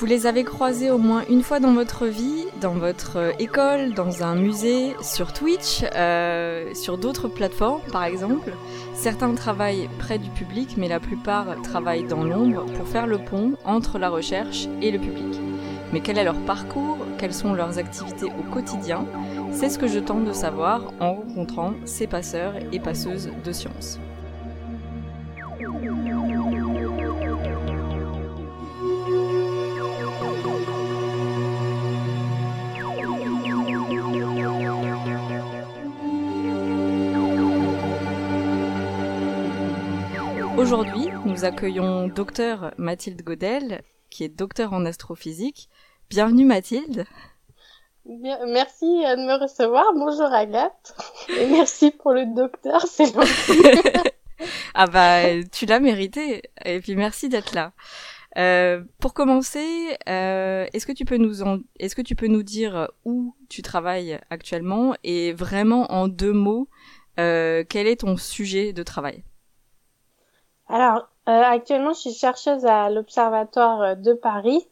Vous les avez croisés au moins une fois dans votre vie, dans votre euh, école, dans un musée, sur Twitch, euh, sur d'autres plateformes par exemple. Certains travaillent près du public, mais la plupart travaillent dans l'ombre pour faire le pont entre la recherche et le public. Mais quel est leur parcours? Quelles sont leurs activités au quotidien? C'est ce que je tente de savoir en rencontrant ces passeurs et passeuses de sciences. Nous accueillons docteur Mathilde Godel, qui est docteur en astrophysique. Bienvenue Mathilde. merci de me recevoir. Bonjour Agathe. Et merci pour le docteur, c'est ah bah, tu l'as mérité. Et puis merci d'être là. Euh, pour commencer, euh, est-ce que tu peux nous est-ce que tu peux nous dire où tu travailles actuellement? Et vraiment en deux mots, euh, quel est ton sujet de travail? Alors, actuellement, je suis chercheuse à l'Observatoire euh, de Paris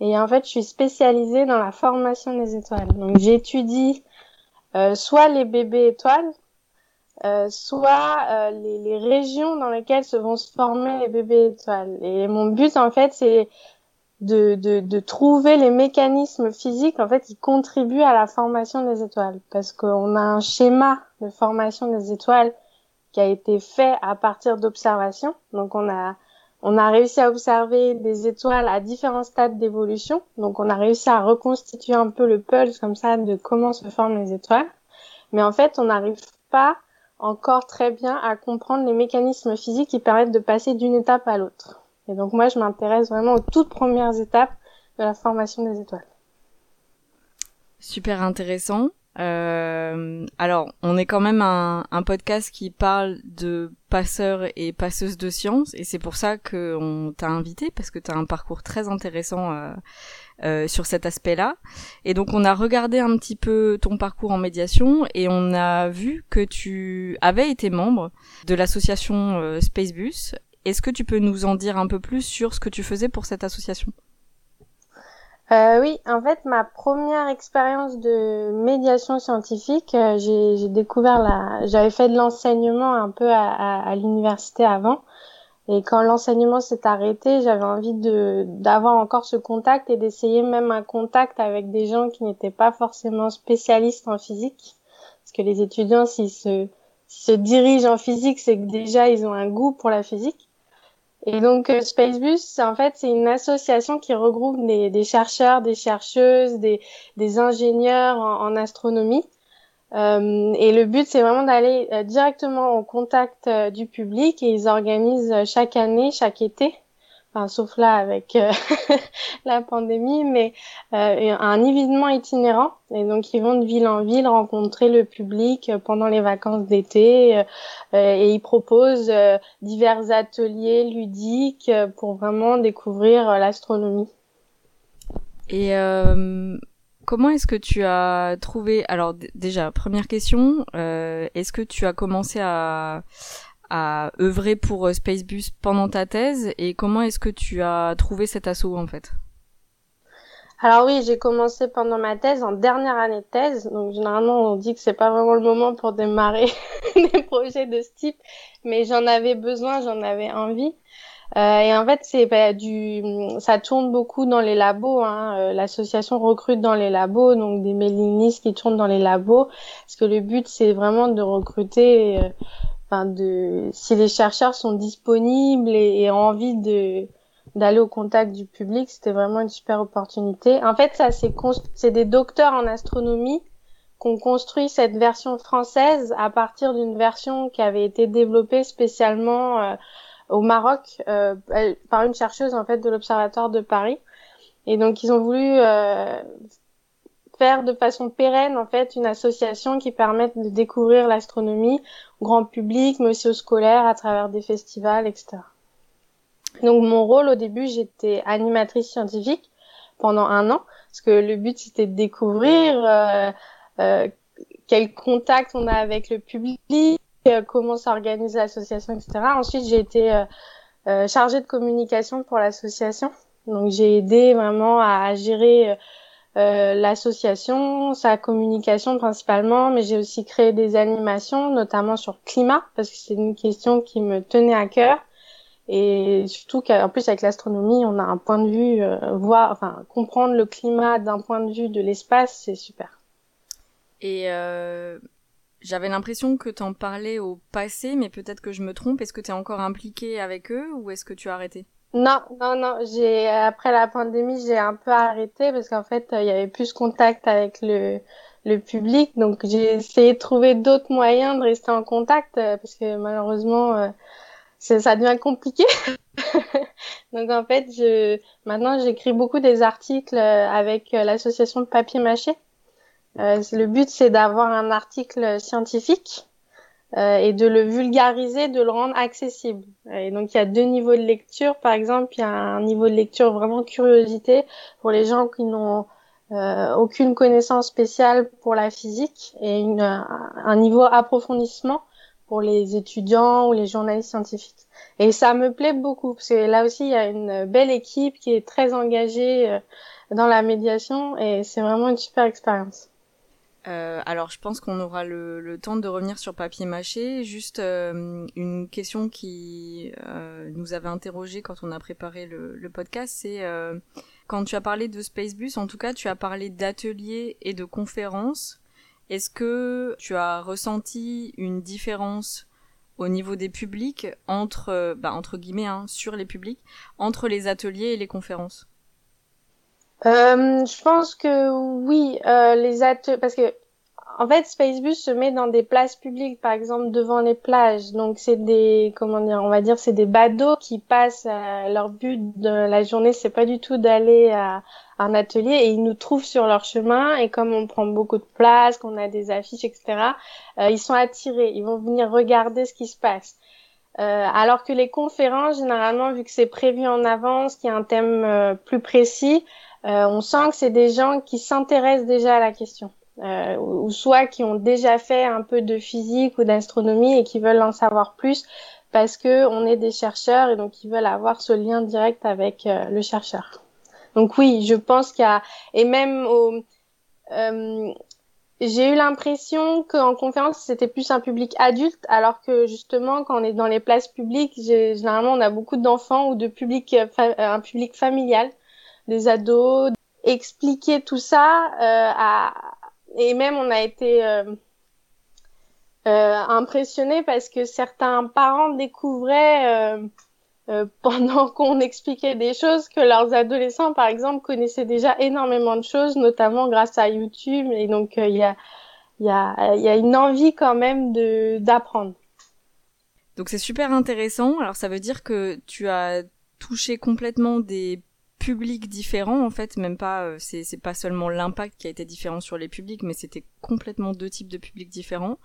et en fait, je suis spécialisée dans la formation des étoiles. Donc, j'étudie euh, soit les bébés étoiles, soit les, les, régions dans lesquelles se vont se former les bébés étoiles. Et mon but, en fait, c'est de, de, de, trouver les mécanismes physiques en fait qui contribuent à la formation des étoiles parce qu'on a un schéma de formation des étoiles qui a été fait à partir d'observations. Donc on a on a réussi à observer des étoiles à différents stades d'évolution. Donc on a réussi à reconstituer un peu le pulse comme ça de comment se forment les étoiles. Mais en fait, on n'arrive pas encore très bien à comprendre les mécanismes physiques qui permettent de passer d'une étape à l'autre. Et donc moi, je m'intéresse vraiment aux toutes premières étapes de la formation des étoiles. Super intéressant. Euh, alors, on est quand même un, un, podcast qui parle de passeurs et passeuses de sciences, et c'est pour ça qu'on t'a invité, parce que tu as un parcours très intéressant euh, euh, sur cet aspect-là. Et donc, on a regardé un petit peu ton parcours en médiation, et on a vu que tu avais été membre de l'association euh, Spacebus. Est-ce que tu peux nous en dire un peu plus sur ce que tu faisais pour cette association? Euh, oui, en fait, ma première expérience de médiation scientifique, euh, j'ai découvert la. J'avais fait de l'enseignement un peu à, à, l'université avant, et quand l'enseignement s'est arrêté, j'avais envie d'avoir encore ce contact et d'essayer même un contact avec des gens qui n'étaient pas forcément spécialistes en physique, parce que les étudiants, s'ils se, se dirigent en physique, c'est que déjà ils ont un goût pour la physique. Et donc euh, Spacebus, en fait, c'est une association qui regroupe des, chercheurs, des chercheuses, des, ingénieurs en, astronomie. Euh, et le but, c'est vraiment d'aller euh, directement au contact du public et ils organisent chaque année, chaque été, enfin sauf là avec euh, la pandémie, mais euh, un événement itinérant. Et donc ils vont de ville en ville rencontrer le public pendant les vacances d'été euh, et ils proposent divers ateliers ludiques pour vraiment découvrir l'astronomie. Et comment est-ce que tu as trouvé Alors déjà, première question, est-ce que tu as commencé à à œuvrer pour euh, Spacebus pendant ta thèse et comment est-ce que tu as trouvé cet assaut en fait? Alors oui, j'ai commencé pendant ma thèse, en dernière année de thèse. Donc généralement, on dit que c'est pas vraiment le moment pour démarrer des projets de ce type, mais j'en avais besoin, j'en avais envie. Euh, et en fait, c'est bah, du, ça tourne beaucoup dans les labos. Hein. Euh, l'association recrute dans les labos, donc des mailinistes qui tournent dans les labos, parce que le but c'est vraiment de recruter euh, de si les chercheurs sont disponibles et, ont envie de d'aller au contact du public, c'était vraiment une super opportunité. En fait, ça c'est c'est des docteurs en astronomie qui ont construit cette version française à partir d'une version qui avait été développée spécialement euh, au Maroc euh, par une chercheuse en fait de l'Observatoire de Paris. Et donc ils ont voulu euh, faire de façon pérenne en fait une association qui permette de découvrir l'astronomie au grand public, mais aussi aux scolaires à travers des festivals, etc. Donc mon rôle au début, j'étais animatrice scientifique pendant un an, parce que le but c'était de découvrir euh, euh, quel contact on a avec le public, euh, comment s'organise l'association, etc. Ensuite, j'ai été euh, euh, chargée de communication pour l'association. Donc j'ai aidé vraiment à, gérer euh, l'association, sa communication principalement, mais j'ai aussi créé des animations, notamment sur climat, parce que c'est une question qui me tenait à cœur. Et surtout qu'en plus avec l'astronomie, on a un point de vue, euh, voir, enfin comprendre le climat d'un point de vue de l'espace, c'est super. Et euh, j'avais l'impression que tu en parlais au passé, mais peut-être que je me trompe. Est-ce que tu es encore impliqué avec eux ou est-ce que tu as arrêté? Non, non, non. J'ai après la pandémie, j'ai un peu arrêté parce qu'en fait, il y avait plus contact avec le le public, donc j'ai essayé de trouver d'autres moyens de rester en contact euh, parce que malheureusement ça devient compliqué. Donc en fait, je maintenant j'écris beaucoup des articles euh, avec euh, l'association de papier mâché. Euh, le but c'est d'avoir un article scientifique euh, et de le vulgariser, de le rendre accessible. Et donc il y a deux niveaux de lecture. Par exemple, il y a un niveau de lecture vraiment curiosité pour les gens qui n'ont euh, aucune connaissance spéciale pour la physique et une, un niveau approfondissement pour les étudiants ou les journalistes scientifiques. Et ça me plaît beaucoup parce que là aussi il y a une belle équipe qui est très engagée euh, dans la médiation et c'est vraiment une super expérience. Euh, alors, je pense qu'on aura le, temps de revenir sur papier mâché. Juste euh, une question qui euh, nous avait interrogé quand on a préparé le, podcast, c'est quand tu as parlé de Spacebus, en tout cas, tu as parlé d'ateliers et de conférences. Est-ce que tu as ressenti une différence au niveau des publics entre, bah, entre guillemets, hein, sur les publics, entre les ateliers et les conférences? Euh, Je pense que oui, euh, les ateliers, parce que en fait, Spacebus se met dans des places publiques, par exemple devant les plages. Donc c'est des, comment dire, on va dire, c'est des badauds qui passent. leur but de la journée, c'est pas du tout d'aller à, un atelier et ils nous trouvent sur leur chemin. Et comme on prend beaucoup de place, qu'on a des affiches, etc., euh, ils sont attirés. Ils vont venir regarder ce qui se passe. Euh, alors que les conférences, généralement, vu que c'est prévu en avance, qu'il y a un thème euh, plus précis, on sent que c'est des gens qui s'intéressent déjà à la question euh, ou soit qui ont déjà fait un peu de physique ou d'astronomie et qui veulent en savoir plus parce que on est des chercheurs et donc ils veulent avoir ce lien direct avec euh, le chercheur. Donc oui, je pense qu'il y a et même au euh, j'ai eu l'impression qu'en conférence c'était plus un public adulte, alors que justement quand on est dans les places publiques, généralement on a beaucoup d'enfants ou de public, euh, un public familial, des ados. Expliquer tout ça euh, et même on a été euh, euh, impressionnés parce que certains parents découvraient euh, pendant qu'on expliquait des choses que leurs adolescents, par exemple, connaissaient déjà énormément de choses, notamment grâce à YouTube. Et donc il y a y a y a une envie quand même d'apprendre. Donc c'est super intéressant. Alors ça veut dire que tu as touché complètement des publics différents en fait même pas euh, c'est c'est pas seulement l'impact qui a été différent sur les publics mais c'était complètement deux types de publics différents.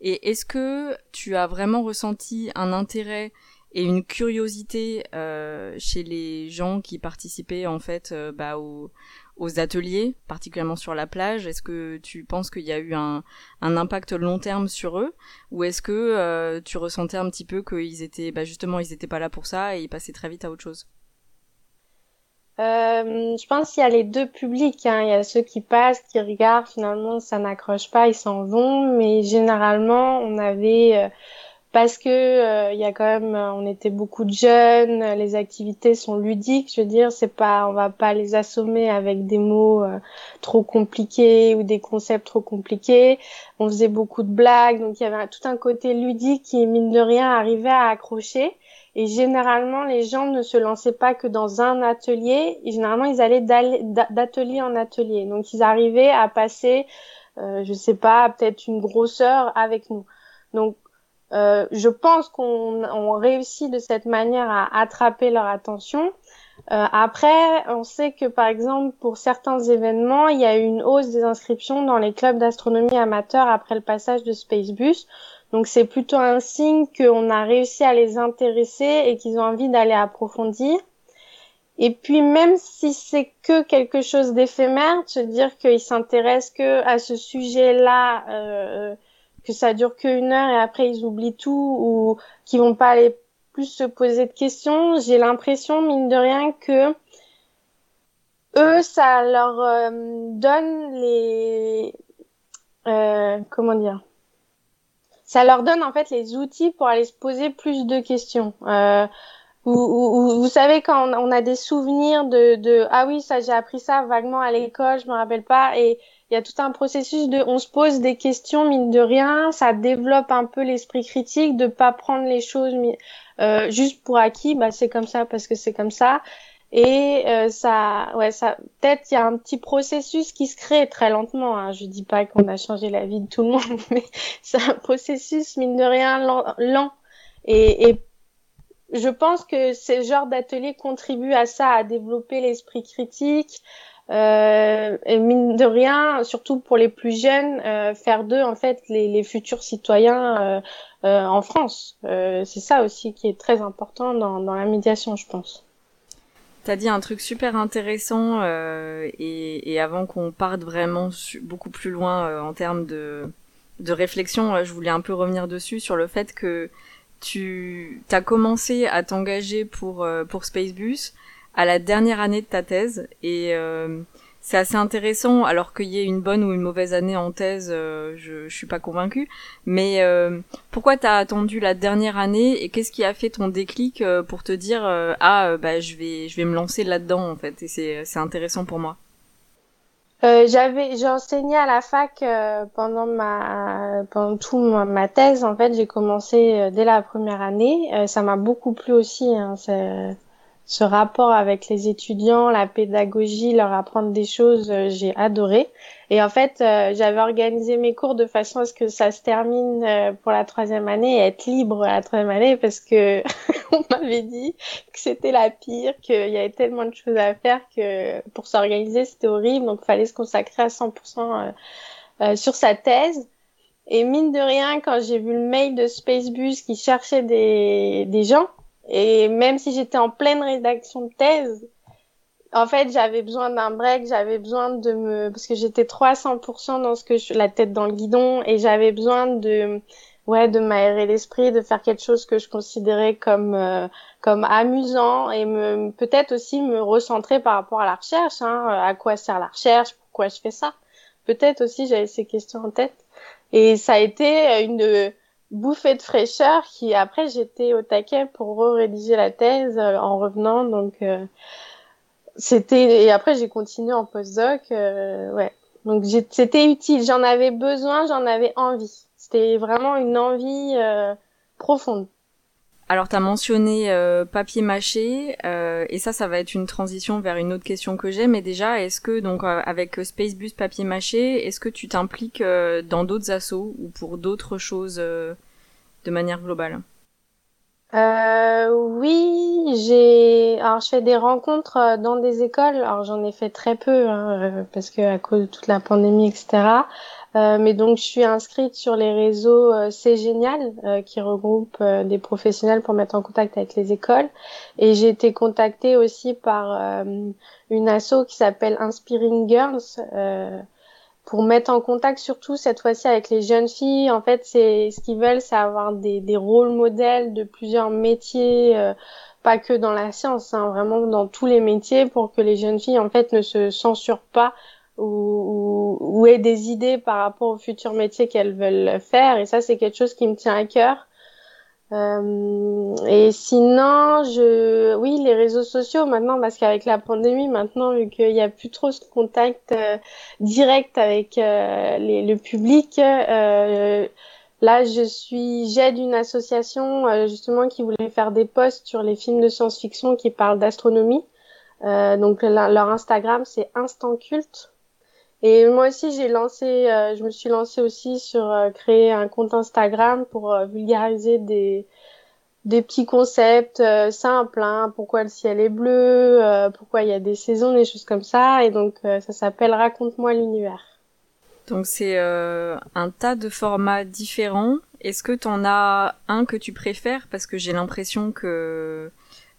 Et est-ce que tu as vraiment ressenti un intérêt et une curiosité euh, chez les gens qui participaient en fait euh, bah, aux, aux, ateliers, particulièrement sur la plage? Est-ce que tu penses qu'il y a eu un, un, impact long terme sur eux, ou est-ce que euh, tu ressentais un petit peu qu'ils étaient, bah, justement, ils étaient pas là pour ça et ils passaient très vite à autre chose? Euh, je pense qu'il y a les deux publics. Hein. Il y a ceux qui passent, qui regardent, finalement ça n'accroche pas, ils s'en vont. Mais généralement, on avait euh, parce que euh, il y a quand même, on était beaucoup de jeunes, les activités sont ludiques. Je veux dire, c'est pas, on va pas les assommer avec des mots trop compliqués ou des concepts trop compliqués. On faisait beaucoup de blagues, donc il y avait tout un côté ludique qui mine de rien arrivait à accrocher. Et généralement, les gens ne se lançaient pas que dans un atelier. Généralement, ils allaient d'atelier en atelier. Donc, ils arrivaient à passer, euh, je sais pas, peut-être une grosse heure avec nous. Donc, euh, je pense qu'on on réussit de cette manière à attraper leur attention. Euh, après, on sait que par exemple pour certains événements, il y a eu une hausse des inscriptions dans les clubs d'astronomie amateurs après le passage de Spacebus. Donc c'est plutôt un signe qu'on a réussi à les intéresser et qu'ils ont envie d'aller approfondir. Et puis même si c'est que quelque chose d'éphémère, se dire qu'ils s'intéressent que à ce sujet-là, euh, que ça dure qu'une heure et après ils oublient tout ou qu'ils vont pas aller plus se poser de questions, j'ai l'impression mine de rien que eux, ça leur donne les comment dire ça leur donne en fait les outils pour aller se poser plus de questions. Euh, vous, savez quand on, a des souvenirs de, de ah oui ça j'ai appris ça vaguement à l'école, je me rappelle pas et il y a tout un processus de on se pose des questions mine de rien, ça développe un peu l'esprit critique de pas prendre les choses euh, juste pour acquis, bah c'est comme ça parce que c'est comme ça et euh, ça, ouais, ça, peut-être il y a un petit processus qui se crée très lentement. Hein. Je dis pas qu'on a changé la vie de tout le monde, mais c'est un processus mine de rien lent. Et, et je pense que ce genre d'atelier contribue à ça, à développer l'esprit critique. Euh, et mine de rien, surtout pour les plus jeunes, euh, faire d'eux en fait les, les futurs citoyens euh, euh en France. Euh, c'est ça aussi qui est très important dans, dans la médiation, je pense. T'as dit un truc super intéressant euh, et, avant qu'on parte vraiment beaucoup plus loin euh, en termes de, de réflexion, je voulais un peu revenir dessus sur le fait que tu as commencé à t'engager pour euh, pour Spacebus à la dernière année de ta thèse et c'est assez intéressant, alors qu'il y ait une bonne ou une mauvaise année en thèse, euh, je, je suis pas convaincue. Mais euh, pourquoi t'as attendu la dernière année et qu'est-ce qui a fait ton déclic euh, pour te dire ah bah je vais je vais me lancer là-dedans en fait et c'est c'est intéressant pour moi? j'avais j'ai enseigné à la fac pendant ma pendant tout ma, thèse en fait j'ai commencé dès la première année ça m'a beaucoup plu aussi hein, ce rapport avec les étudiants, la pédagogie, leur apprendre des choses, euh, j'ai adoré. Et en fait, euh, j'avais organisé mes cours de façon à ce que ça se termine euh, pour la troisième année et être libre à la troisième année parce que on m'avait dit que c'était la pire, qu'il y avait tellement de choses à faire que pour s'organiser c'était horrible, donc fallait se consacrer à 100% sur sa thèse. Et mine de rien, quand j'ai vu le mail de Spacebus qui cherchait des gens, et même si j'étais en pleine rédaction de thèse, en fait, j'avais besoin d'un break, j'avais besoin de me, parce que j'étais trop à 100% dans ce que je, la tête dans le guidon, et j'avais besoin de, ouais, de m'aérer l'esprit, de faire quelque chose que je considérais comme, euh, comme amusant, et me, peut-être aussi me recentrer par rapport à la recherche, hein, à quoi sert la recherche, pourquoi je fais ça. Peut-être aussi j'avais ces questions en tête. Et ça a été une, bouffée de fraîcheur qui après j'étais au taquet pour rédiger la thèse euh, en revenant donc euh, c'était et après j'ai continué en postdoc euh, ouais. Donc c'était utile. J'en avais besoin j'en avais envie. C'était vraiment une envie profonde alors, tu as mentionné papier mâché, et ça, ça va être une transition vers une autre question que j'ai. Mais déjà, est-ce que donc avec Spacebus papier mâché, est-ce que tu t'impliques dans d'autres assos ou pour d'autres choses de manière globale? Euh, oui, j'ai alors je fais des rencontres euh, dans des écoles. Alors j'en ai fait très peu hein, euh, parce que à cause de toute la pandémie, etc. Euh, mais donc je suis inscrite sur les réseaux euh, C'est génial qui regroupe des professionnels pour mettre en contact avec les écoles. Et j'ai été contactée aussi par une asso qui s'appelle Inspiring Girls pour mettre en contact surtout cette fois-ci avec les jeunes filles. En fait, c'est ce qu'ils veulent, c'est avoir des, des rôles modèles de plusieurs métiers, euh, pas que dans la science, hein, vraiment dans tous les métiers, pour que les jeunes filles en fait ne se censurent pas ou, ou, aient des idées par rapport aux futurs métiers qu'elles veulent faire. Et ça, c'est quelque chose qui me tient à cœur. Euh, et sinon, je, oui, les réseaux sociaux maintenant, parce qu'avec la pandémie, maintenant, vu qu'il n'y a plus trop ce contact euh, direct avec euh, le public, euh, là, je suis, j'aide une association justement qui voulait faire des posts sur les films de science-fiction qui parlent d'astronomie. donc leur Instagram, c'est Instant Culte. Et moi aussi, j'ai lancé, euh, je me suis lancée aussi sur euh, créer un compte Instagram pour euh, vulgariser des, des petits concepts simples. Hein, pourquoi le ciel est bleu, pourquoi il y a des saisons, des choses comme ça. Et donc, ça s'appelle Raconte-moi l'univers. Donc, c'est un tas de formats différents. Est-ce que tu en as un que tu préfères? Parce que j'ai l'impression que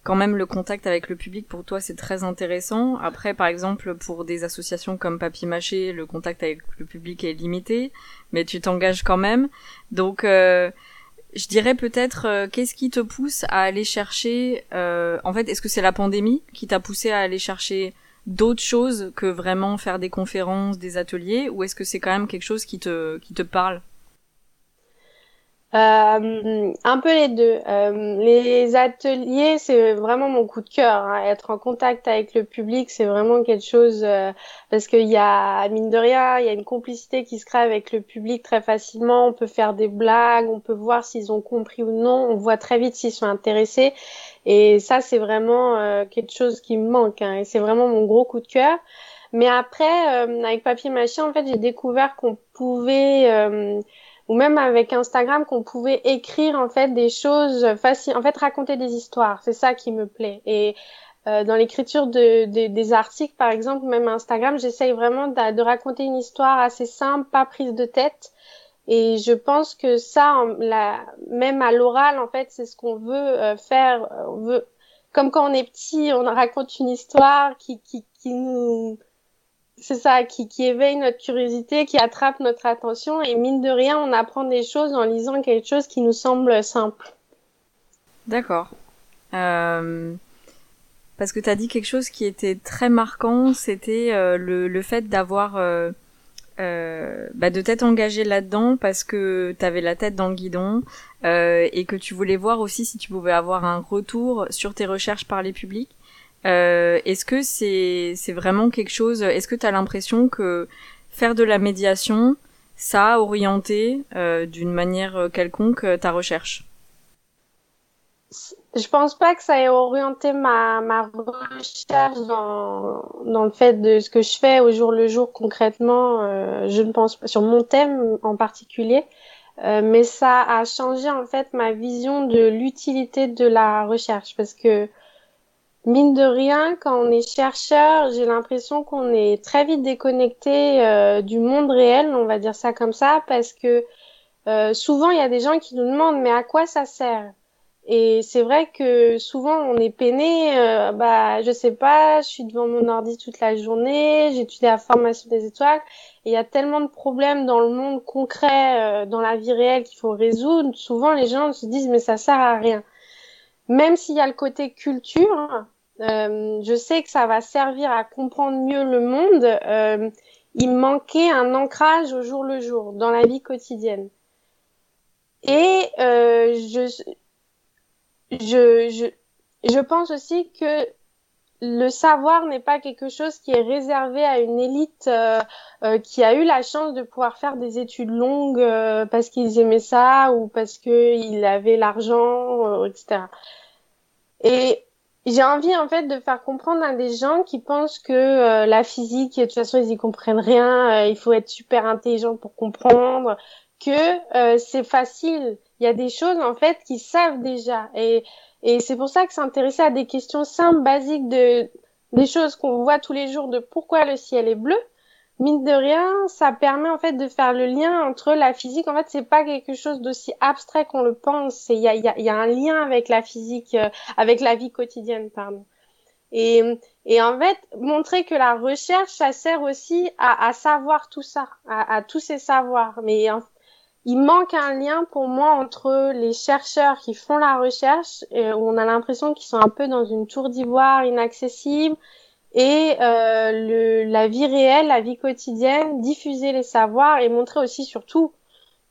quand même le contact avec le public pour toi c'est très intéressant. Après par exemple pour des associations comme Papy Mâché, le contact avec le public est limité, mais tu t'engages quand même. Donc euh, je dirais peut-être euh, qu'est-ce qui te pousse à aller chercher euh, en fait est-ce que c'est la pandémie qui t'a poussé à aller chercher d'autres choses que vraiment faire des conférences, des ateliers, ou est-ce que c'est quand même quelque chose qui te qui te parle? Euh, un peu les deux. Euh, les ateliers, c'est vraiment mon coup de cœur. Hein. Être en contact avec le public, c'est vraiment quelque chose euh, parce qu'il y a mine de rien, il y a une complicité qui se crée avec le public très facilement. On peut faire des blagues, on peut voir s'ils ont compris ou non. On voit très vite s'ils sont intéressés. Et ça, c'est vraiment euh, quelque chose qui me manque. Hein. Et c'est vraiment mon gros coup de cœur. Mais après, avec papier machin, en fait, j'ai découvert qu'on pouvait ou même avec Instagram qu'on pouvait écrire en fait des choses faciles, en fait raconter des histoires. C'est ça qui me plaît. Et euh, dans l'écriture de, des articles, par exemple, même Instagram, j'essaye vraiment de, de, raconter une histoire assez simple, pas prise de tête. Et je pense que ça, la, même à l'oral, en fait, c'est ce qu'on veut euh, faire. On veut, comme quand on est petit, on raconte une histoire qui, qui, qui nous c'est ça, qui, éveille notre curiosité, qui attrape notre attention. Et mine de rien, on apprend des choses en lisant quelque chose qui nous semble simple. D'accord. Euh, parce que tu as dit quelque chose qui était très marquant, c'était euh, le, le, fait d'avoir... Euh, bah de t'être engagé là-dedans parce que tu avais la tête dans le guidon et que tu voulais voir aussi si tu pouvais avoir un retour sur tes recherches par les publics. Euh, est-ce que c'est c'est vraiment quelque chose Est-ce que tu as l'impression que faire de la médiation, ça a orienté euh, d'une manière quelconque ta recherche? Je pense pas que ça ait orienté ma ma recherche dans dans le fait de ce que je fais au jour le jour concrètement. Euh, je ne pense pas sur mon thème en particulier. Euh, mais ça a changé en fait ma vision de l'utilité de la recherche parce que Mine de rien, quand on est chercheur, j'ai l'impression qu'on est très vite déconnecté euh, du monde réel, on va dire ça comme ça, parce que euh, souvent il y a des gens qui nous demandent mais à quoi ça sert? Et c'est vrai que souvent on est peiné, euh, bah je sais pas, je suis devant mon ordi toute la journée, j'étudie la formation des étoiles, et il y a tellement de problèmes dans le monde concret, dans la vie réelle qu'il faut résoudre. Souvent les gens se disent mais ça sert à rien même s'il y a le côté culture, euh, je sais que ça va servir à comprendre mieux le monde. Euh, il manquait un ancrage au jour le jour dans la vie quotidienne. Et euh, je, je, je, je pense aussi que le savoir n'est pas quelque chose qui est réservé à une élite euh, euh, qui a eu la chance de pouvoir faire des études longues euh, parce qu'ils aimaient ça ou parce qu'ils avaient l'argent, etc. Et j'ai envie en fait de faire comprendre à des gens qui pensent que euh, la physique, de toute façon ils y comprennent rien, euh, il faut être super intelligent pour comprendre, que euh, c'est facile. Il y a des choses en fait qu'ils savent déjà. Et, c'est pour ça que s'intéresser à des questions simples, basiques de des choses qu'on voit tous les jours de pourquoi le ciel est bleu, mine de rien, ça permet en fait de faire le lien entre la physique. En fait, c'est pas quelque chose d'aussi abstrait qu'on le pense. Il y a, un lien avec la physique, euh, avec la vie quotidienne, pardon. Et, en fait, montrer que la recherche, ça sert aussi à, savoir tout ça, à, tous ces savoirs. Mais il manque un lien pour moi entre les chercheurs qui font la recherche, où on a l'impression qu'ils sont un peu dans une tour d'ivoire inaccessible et euh, la vie réelle, la vie quotidienne, diffuser les savoirs et montrer aussi surtout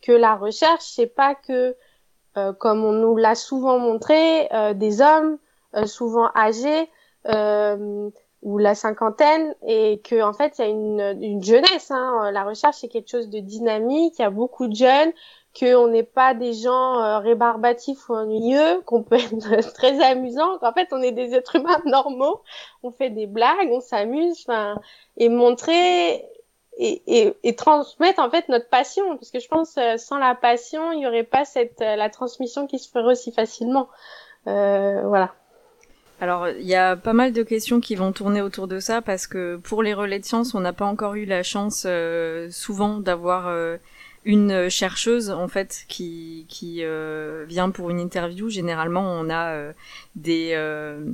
que la recherche, c'est pas que, euh, comme on nous l'a souvent montré, euh, des hommes souvent âgés ou la cinquantaine et que en fait il y a une, une jeunesse. Hein. La recherche c'est quelque chose de dynamique, il y a beaucoup de jeunes qu'on n'est pas des gens euh, rébarbatifs ou ennuyeux, qu'on peut être très amusant, qu'en fait on est des êtres humains normaux, on fait des blagues, on s'amuse, et montrer et, et, et, transmettre en fait notre passion, parce que je pense euh, sans la passion, il n'y aurait pas cette euh, la transmission qui se ferait aussi facilement. Euh, voilà. Alors, il y a pas mal de questions qui vont tourner autour de ça parce que pour les relais de sciences, on n'a pas encore eu la chance souvent d'avoir une chercheuse en fait qui qui euh, vient pour une interview. Généralement, on a euh, des euh,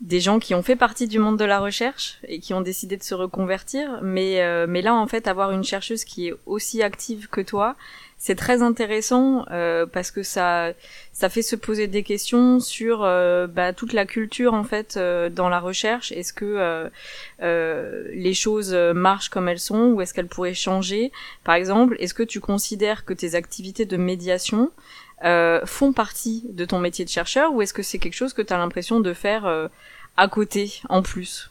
des gens qui ont fait partie du monde de la recherche et qui ont décidé de se reconvertir. Mais mais là, en fait, avoir une chercheuse qui est aussi active que toi, c'est très intéressant euh, parce que ça ça fait se poser des questions sur euh, bah, toute la culture en fait euh, dans la recherche. Est-ce que les choses marchent comme elles sont ou est-ce qu'elles pourraient changer? Par exemple, est-ce que tu considères que tes activités de médiation font partie de ton métier de chercheur ou est-ce que c'est quelque chose que tu as l'impression de faire à côté en plus?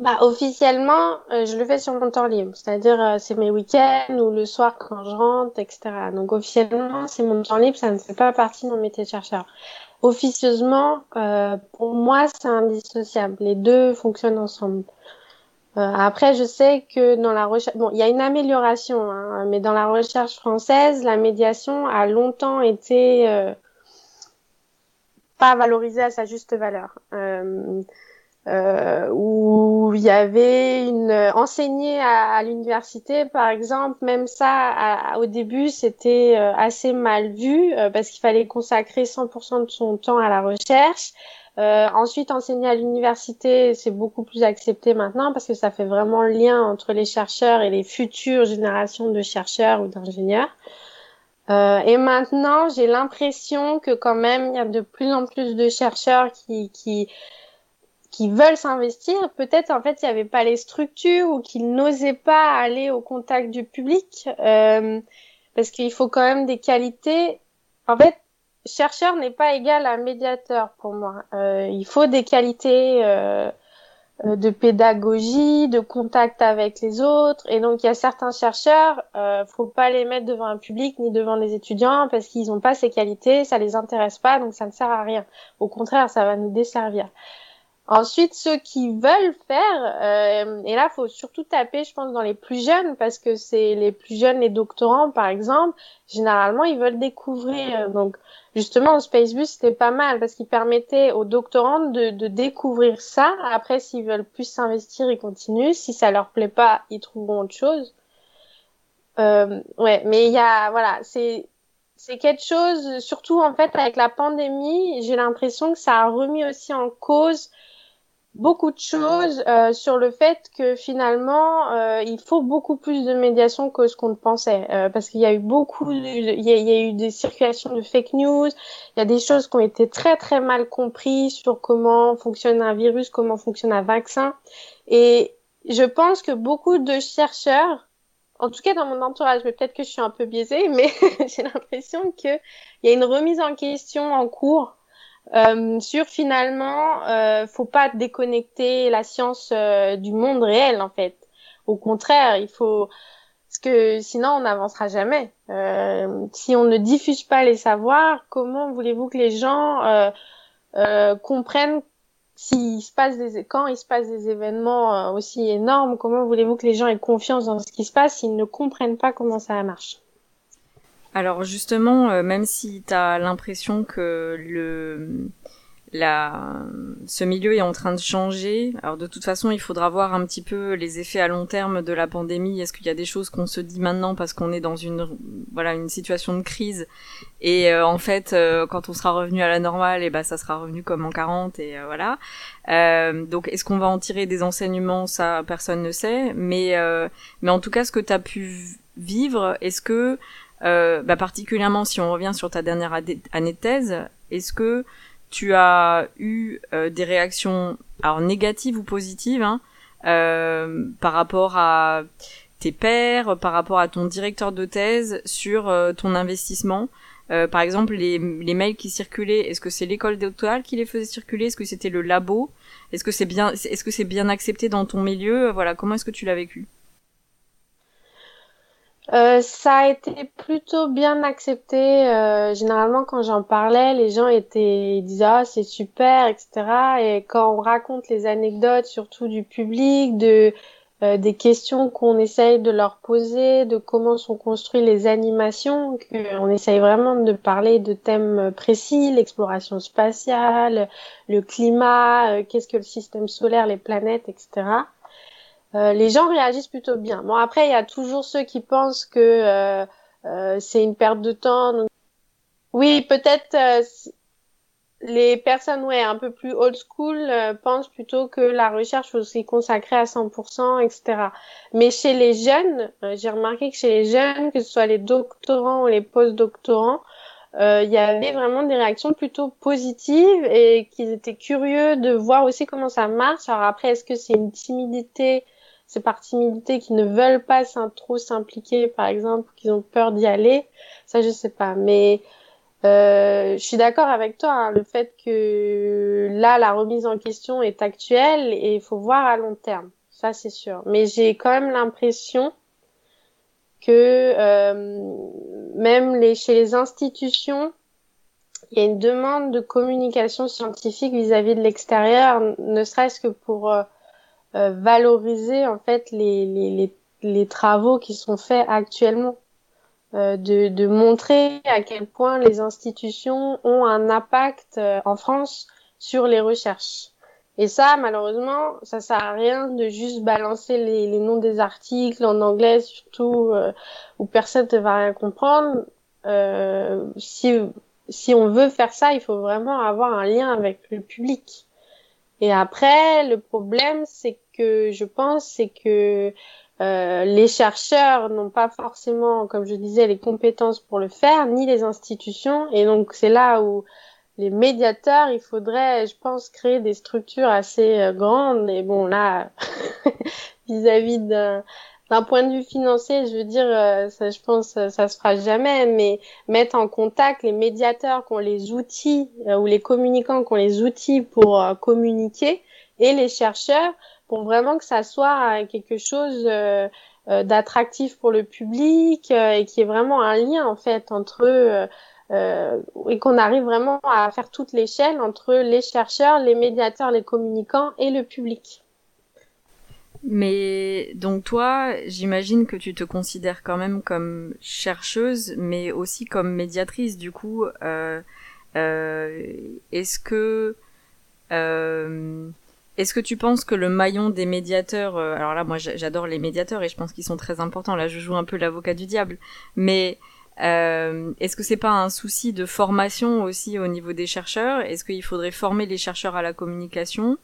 Bah, officiellement, euh, je le fais sur mon temps libre, c'est-à-dire euh, c'est mes week-ends ou le soir quand je rentre, etc. Donc officiellement, c'est mon temps libre, ça ne fait pas partie de mon métier de chercheur. Officieusement, euh, pour moi, c'est indissociable. Les deux fonctionnent ensemble. Après, je sais que dans la recherche, bon, il y a une amélioration, hein, mais dans la recherche française, la médiation a longtemps été pas valorisée à sa juste valeur. Euh, euh, où il y avait une enseignée à, l'université par exemple même ça au début c'était euh, assez mal vu euh, parce qu'il fallait consacrer 100% de son temps à la recherche euh, ensuite enseigner à l'université c'est beaucoup plus accepté maintenant parce que ça fait vraiment le lien entre les chercheurs et les futures générations de chercheurs ou d'ingénieurs euh, et maintenant, j'ai l'impression que quand même, il y a de plus en plus de chercheurs qui, qui, qui veulent s'investir, peut-être en fait il n'y avait pas les structures ou qu'ils n'osaient pas aller au contact du public euh, parce qu'il faut quand même des qualités. En fait, chercheur n'est pas égal à médiateur pour moi. Euh, il faut des qualités euh, de pédagogie, de contact avec les autres. Et donc il y a certains chercheurs, euh, faut pas les mettre devant un public ni devant des étudiants parce qu'ils n'ont pas ces qualités, ça les intéresse pas, donc ça ne sert à rien. Au contraire, ça va nous desservir. Ensuite, ceux qui veulent faire, euh, et là, faut surtout taper, je pense, dans les plus jeunes, parce que c'est les plus jeunes, les doctorants, par exemple, généralement, ils veulent découvrir. Donc, justement, Spacebus, c'était pas mal, parce qu'il permettait aux doctorants de, de, découvrir ça. Après, s'ils veulent plus s'investir, ils continuent. Si ça leur plaît pas, ils trouveront autre chose. Euh, ouais, mais il y a, voilà, c'est c'est quelque chose, surtout en fait avec la pandémie, j'ai l'impression que ça a remis aussi en cause beaucoup de choses euh, sur le fait que finalement euh, il faut beaucoup plus de médiation que ce qu'on pensait. Euh, parce qu'il y a eu beaucoup il y, a, eu des circulations de fake news. Il y a des choses qui ont été très très mal comprises sur comment fonctionne un virus comment fonctionne un vaccin. Et je pense que beaucoup de chercheurs en tout cas dans mon entourage mais peut-être que je suis un peu biaisée mais j'ai l'impression que il y a une remise en question en cours euh, sur finalement, euh, faut pas déconnecter la science euh, du monde réel en fait. Au contraire, il faut parce que sinon on n'avancera jamais. Euh, si on ne diffuse pas les savoirs, comment voulez-vous que les gens euh, comprennent s'il se passe des quand il se passe des événements aussi énormes, comment voulez-vous que les gens aient confiance dans ce qui se passe s'ils ne comprennent pas comment ça marche? Alors justement, euh, même si tu as l'impression que le la ce milieu est en train de changer, alors de toute façon, il faudra voir un petit peu les effets à long terme de la pandémie. Est-ce qu'il y a des choses qu'on se dit maintenant parce qu'on est dans une voilà une situation de crise? Et euh, en fait, euh, quand on sera revenu à la normale, et eh ben ça sera revenu comme en 40 et voilà. donc est-ce qu'on va en tirer des enseignements? Ça, personne ne sait. Mais mais en tout cas, ce que tu as pu vivre, est-ce que euh, bah particulièrement si on revient sur ta dernière année de thèse, est-ce que tu as eu euh, des réactions alors négatives ou positives hein, euh, par rapport à tes pairs, par rapport à ton directeur de thèse sur euh, ton investissement? Par exemple, les, les mails qui circulaient, est-ce que c'est l'école doctorale qui les faisait circuler? Est-ce que c'était le labo? Est-ce que c'est bien, est-ce que c'est bien accepté dans ton milieu? Voilà, comment est-ce que tu l'as vécu? Euh, ça a été plutôt bien accepté. Euh, généralement, quand j'en parlais, les gens étaient ils disaient ah c'est super, etc. Et quand on raconte les anecdotes, surtout du public, de euh, des questions qu'on essaye de leur poser, de comment sont construites les animations, qu'on essaye vraiment de parler de thèmes précis, l'exploration spatiale, le climat, qu'est-ce que le système solaire, les planètes, etc. Euh, les gens réagissent plutôt bien. Bon, après, il y a toujours ceux qui pensent que euh, euh, c'est une perte de temps. Oui, peut-être. les personnes ouais un peu plus old school euh, pensent plutôt que la recherche faut s'y à 100%, etc. Mais chez les jeunes, euh, j'ai remarqué que chez les jeunes, que ce soit les doctorants ou les post-doctorants, euh, il y avait vraiment des réactions plutôt positives et qu'ils étaient curieux de voir aussi comment ça marche. Alors après, est-ce que c'est une timidité, c'est par timidité qu'ils ne veulent pas trop s'impliquer, par exemple, qu'ils ont peur d'y aller Ça, je sais pas. Mais euh, je suis d'accord avec toi, hein, le fait que là, la remise en question est actuelle et il faut voir à long terme. Ça, c'est sûr. Mais j'ai quand même l'impression que euh, même les, chez les institutions, il y a une demande de communication scientifique vis-à-vis de l'extérieur, ne serait-ce que pour euh, euh, valoriser en fait les, les, les, les, travaux qui sont faits actuellement. Euh, de, de, montrer à quel point les institutions ont un impact euh, en France sur les recherches. Et ça, malheureusement, ça sert à rien de juste balancer les, les noms des articles en anglais, surtout euh, où personne ne va rien comprendre. si, si on veut faire ça, il faut vraiment avoir un lien avec le public. Et après, le problème, c'est que je pense, c'est que euh, les chercheurs n'ont pas forcément, comme je disais, les compétences pour le faire, ni les institutions. Et donc c'est là où les médiateurs, il faudrait, je pense, créer des structures assez euh, grandes. Et bon, là, vis-à-vis d'un d'un point de vue financier, je veux dire, euh, ça, je pense, ça, se fera jamais, mais mettre en contact les médiateurs qui ont les outils ou les communicants qui ont les outils pour communiquer et les chercheurs pour vraiment que ça soit quelque chose euh, euh, d'attractif pour le public euh, et qui est vraiment un lien en fait entre eux et qu'on arrive vraiment à faire toute l'échelle entre les chercheurs, les médiateurs, les communicants et le public. Mais donc toi, j'imagine que tu te considères quand même comme chercheuse, mais aussi comme médiatrice. Du coup, euh, euh, est-ce que euh, est-ce que tu penses que le maillon des médiateurs, alors là moi j'adore les médiateurs et je pense qu'ils sont très importants, là je joue un peu l'avocat du diable, mais est-ce que c'est pas un souci de formation aussi au niveau des chercheurs? Est-ce qu'il faudrait former les chercheurs à la communication?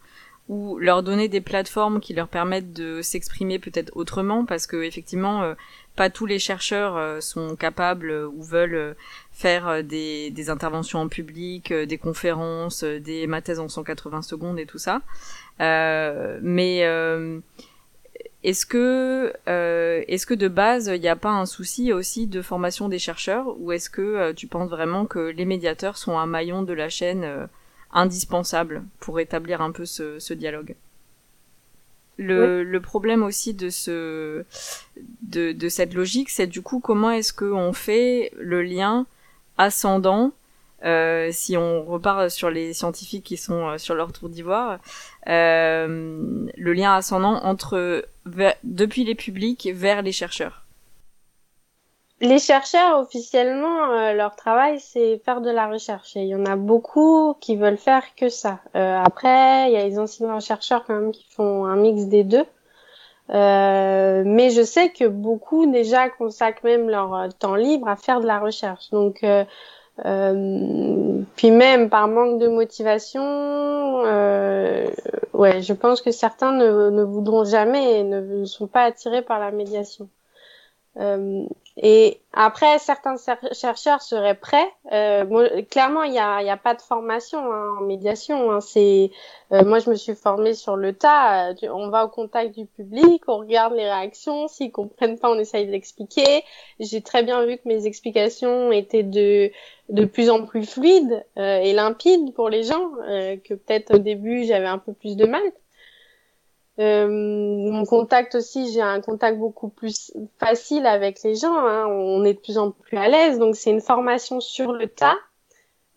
Ou leur donner des plateformes qui leur permettent de s'exprimer peut-être autrement parce que effectivement euh, pas tous les chercheurs euh, sont capables ou veulent faire des, interventions en public, des conférences, des mathèses en 180 secondes et tout ça. Euh, mais euh, est-ce que, euh, est-ce que de base, il n'y a pas un souci aussi de formation des chercheurs, ou est-ce que tu penses vraiment que les médiateurs sont un maillon de la chaîne indispensable pour établir un peu ce, ce dialogue le, le, problème aussi de ce de, de cette logique, c'est du coup comment est-ce qu'on fait le lien ascendant euh, si on repart sur les scientifiques qui sont euh, sur leur tour d'ivoire, euh, le lien ascendant entre depuis les publics vers les chercheurs. Les chercheurs, officiellement, leur travail, c'est faire de la recherche. Et il y en a beaucoup qui veulent faire que ça. après, il y a les enseignants-chercheurs quand même qui font un mix des deux. mais je sais que beaucoup déjà consacrent même leur temps libre à faire de la recherche. Donc, euh, puis même par manque de motivation, euh, ouais, je pense que certains ne, ne voudront jamais et ne, sont pas attirés par la médiation. Euh, et après, certains chercheurs seraient prêts. Euh, clairement, il n'y a, y a, pas de formation hein, en médiation. Hein. C'est, euh, moi, je me suis formée sur le tas. On va au contact du public, on regarde les réactions. S'ils comprennent pas, on essaye de l'expliquer. J'ai très bien vu que mes explications étaient de de plus en plus fluides euh, et limpides pour les gens, euh, que peut-être au début j'avais un peu plus de mal. Euh, mon contact aussi, j'ai un contact beaucoup plus facile avec les gens. Hein. On est de plus en plus à l'aise, donc c'est une formation sur le tas.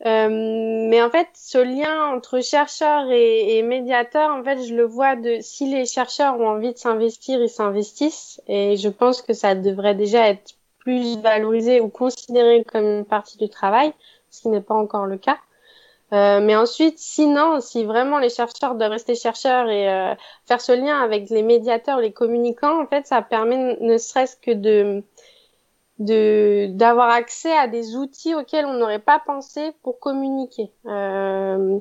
Euh, mais en fait, ce lien entre chercheurs et, et médiateurs, en fait, je le vois de si les chercheurs ont envie de s'investir, ils s'investissent. Et je pense que ça devrait déjà être plus valorisé ou considéré comme une partie du travail, ce qui n'est pas encore le cas. Euh, mais ensuite, sinon, si vraiment les chercheurs doivent rester chercheurs et euh, faire ce lien avec les médiateurs, les communicants, en fait, ça permet ne serait-ce que de d'avoir accès à des outils auxquels on n'aurait pas pensé pour communiquer. Euh,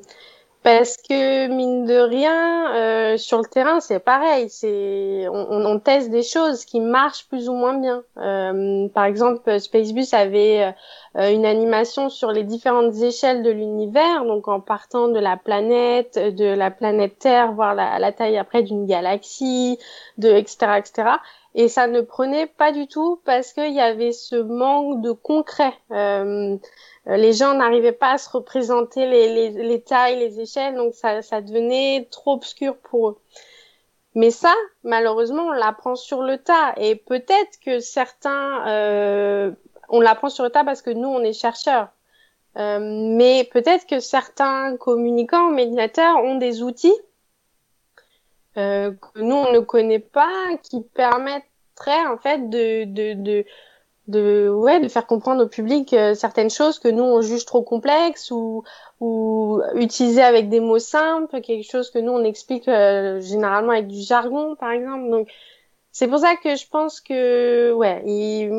parce que mine de rien, euh, sur le terrain, c'est pareil. C'est on, on, teste des choses qui marchent plus ou moins bien. Euh, par exemple, Spacebus avait euh, une animation sur les différentes échelles de l'univers, donc en partant de la planète, de la planète Terre, voir la, la taille après d'une galaxie, de etc. etc. Et ça ne prenait pas du tout parce qu'il y avait ce manque de concret. Euh, euh, les gens n'arrivaient pas à se représenter les, les, les, tailles, les échelles, donc ça, devenait trop obscur pour eux. Mais ça, malheureusement, on l'apprend sur le tas. Et peut-être que certains, euh, on l'apprend sur le tas parce que nous, on est chercheurs. Mais peut-être que certains communicants, médiateurs ont des outils euh, que nous, on ne connaît pas, qui permettraient en fait de, de, de ouais de faire comprendre au public euh, certaines choses que nous on juge trop complexes ou ou utiliser avec des mots simples quelque chose que nous on explique euh, généralement avec du jargon par exemple c'est pour ça que je pense que ouais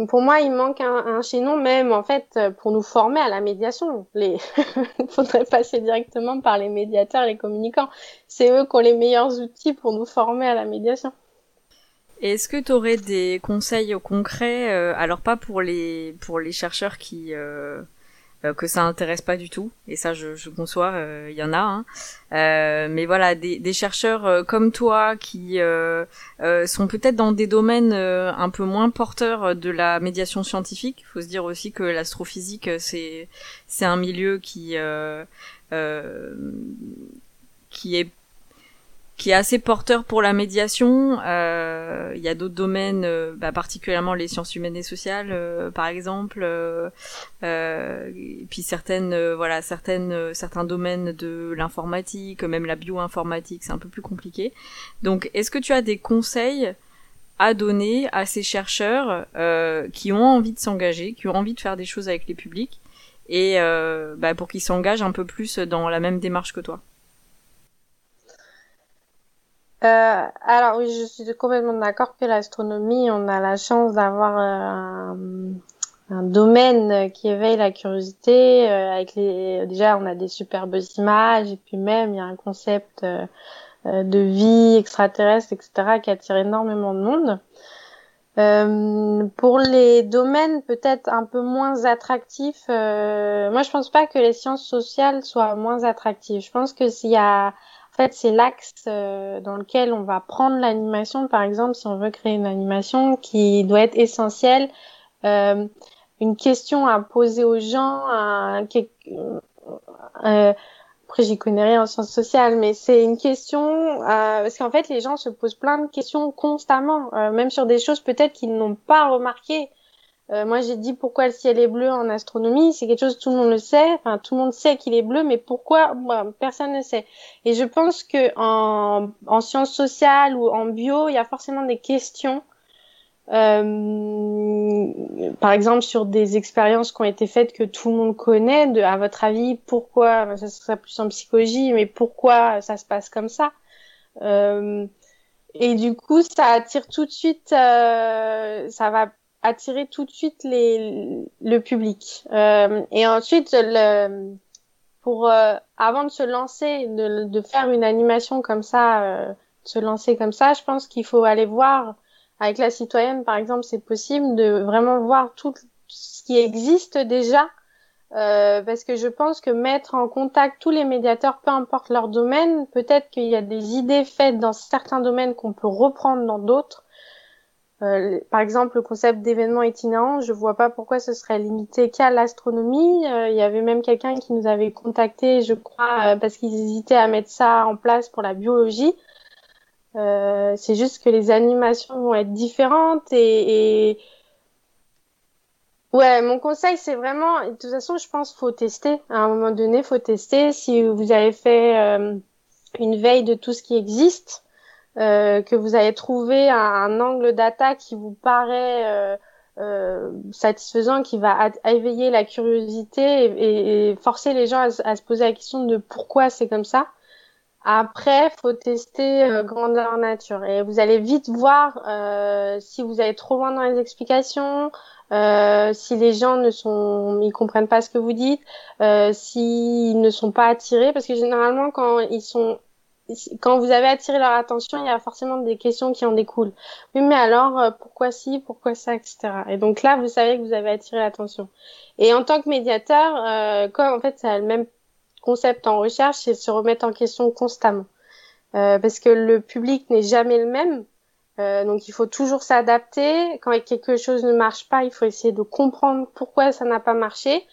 pour moi il manque un, un chaînon même en fait pour nous former à la médiation. Il faudrait passer directement par les médiateurs les communicants. C'est eux qui ont les meilleurs outils pour nous former à la médiation. Est-ce que tu aurais des conseils concrets, euh, alors pas pour les pour les chercheurs qui euh, que ça intéresse pas du tout, et ça je, je conçois, il y en a, hein. mais voilà des, des chercheurs comme toi qui sont peut-être dans des domaines un peu moins porteurs de la médiation scientifique. Faut se dire aussi que l'astrophysique c'est c'est un milieu qui qui est qui est assez porteur pour la médiation. Euh, il y a d'autres domaines, euh, bah, particulièrement les sciences humaines et sociales, euh, par exemple, et puis certaines, voilà, certaines, certains domaines de l'informatique, même la bioinformatique, c'est un peu plus compliqué. Donc, est-ce que tu as des conseils à donner à ces chercheurs qui ont envie de s'engager, qui ont envie de faire des choses avec les publics, et bah, pour qu'ils s'engagent un peu plus dans la même démarche que toi? Euh, alors oui, je suis complètement d'accord que l'astronomie, on a la chance d'avoir euh, un, domaine qui éveille la curiosité. Euh, avec déjà, on a des superbes images et puis même il y a un concept de vie extraterrestre, etc., qui attire énormément de monde. pour les domaines peut-être un peu moins attractifs, moi je pense pas que les sciences sociales soient moins attractives. Je pense que s'il y a fait, c'est l'axe euh, dans lequel on va prendre l'animation. Par exemple, si on veut créer une animation qui doit être essentielle, euh, une question à poser aux gens, euh, après j'y connais rien en sciences sociales, mais c'est une question euh, parce qu'en fait les gens se posent plein de questions constamment, même sur des choses peut-être qu'ils n'ont pas remarquées. Euh, moi, j'ai dit pourquoi le ciel est bleu en astronomie. C'est quelque chose tout le monde le sait. Enfin, tout le monde sait qu'il est bleu, mais pourquoi? Personne ne sait. Et je pense que en, en sciences sociales ou en bio, il y a forcément des questions. Euh, par exemple, sur des expériences qui ont été faites que tout le monde connaît. De, à votre avis, pourquoi? Ça serait plus en psychologie, mais pourquoi ça se passe comme ça? Euh, Et du coup, ça attire tout de suite. Euh, ça va attirer tout de suite le public. Euh, et ensuite, pour euh, avant de se lancer, de, faire une animation comme ça, euh, de se lancer comme ça, je pense qu'il faut aller voir avec la citoyenne, par exemple, c'est possible de vraiment voir tout ce qui existe déjà. Euh, parce que je pense que mettre en contact tous les médiateurs, peu importe leur domaine, peut-être qu'il y a des idées faites dans certains domaines qu'on peut reprendre dans d'autres. Euh, par exemple, le concept d'événement itinérant, je vois pas pourquoi ce serait limité qu'à l'astronomie. Euh, il y avait même quelqu'un qui nous avait contacté, je crois, euh, parce qu'ils hésitaient à mettre ça en place pour la biologie. c'est juste que les animations vont être différentes et, et... ouais, mon conseil c'est vraiment, de toute façon, je pense faut tester. À un moment donné, faut tester. Si vous avez fait une veille de tout ce qui existe, euh, que vous avez trouvé un, angle d'attaque qui vous paraît euh, euh, satisfaisant, qui va éveiller la curiosité et, forcer les gens à, se poser la question de pourquoi c'est comme ça. Après, faut tester euh, grandeur nature et vous allez vite voir euh, si vous allez trop loin dans les explications, euh, si les gens ne sont, ils comprennent pas ce que vous dites, s'ils ne sont pas attirés, parce que généralement quand ils sont, quand vous avez attiré leur attention, il y a forcément des questions qui en découlent. Oui, mais alors euh, pourquoi si, pourquoi ça, etc. Et donc là, vous savez que vous avez attiré l'attention. Et en tant que médiateur, euh, comme en fait a le même concept en recherche, c'est se remettre en question constamment. Euh, parce que le public n'est jamais le même. Euh, donc il faut toujours s'adapter. Quand quelque chose ne marche pas, il faut essayer de comprendre pourquoi ça n'a pas marché.